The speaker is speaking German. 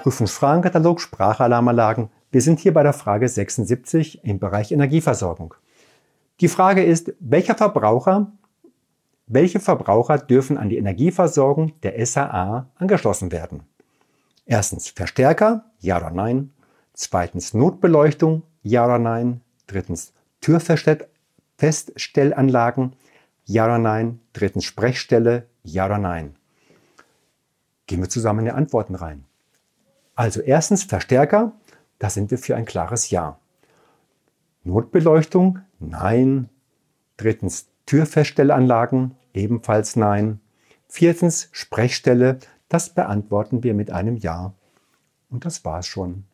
Prüfungsfragenkatalog Sprachalarmanlagen. Wir sind hier bei der Frage 76 im Bereich Energieversorgung. Die Frage ist, welcher Verbraucher, welche Verbraucher dürfen an die Energieversorgung der SAA angeschlossen werden? Erstens Verstärker, ja oder nein. Zweitens Notbeleuchtung, ja oder nein. Drittens Türfeststellanlagen, ja oder nein. Drittens Sprechstelle, ja oder nein. Gehen wir zusammen in die Antworten rein. Also erstens Verstärker, da sind wir für ein klares Ja. Notbeleuchtung, nein. Drittens Türfeststellanlagen, ebenfalls nein. Viertens Sprechstelle, das beantworten wir mit einem Ja. Und das war's schon.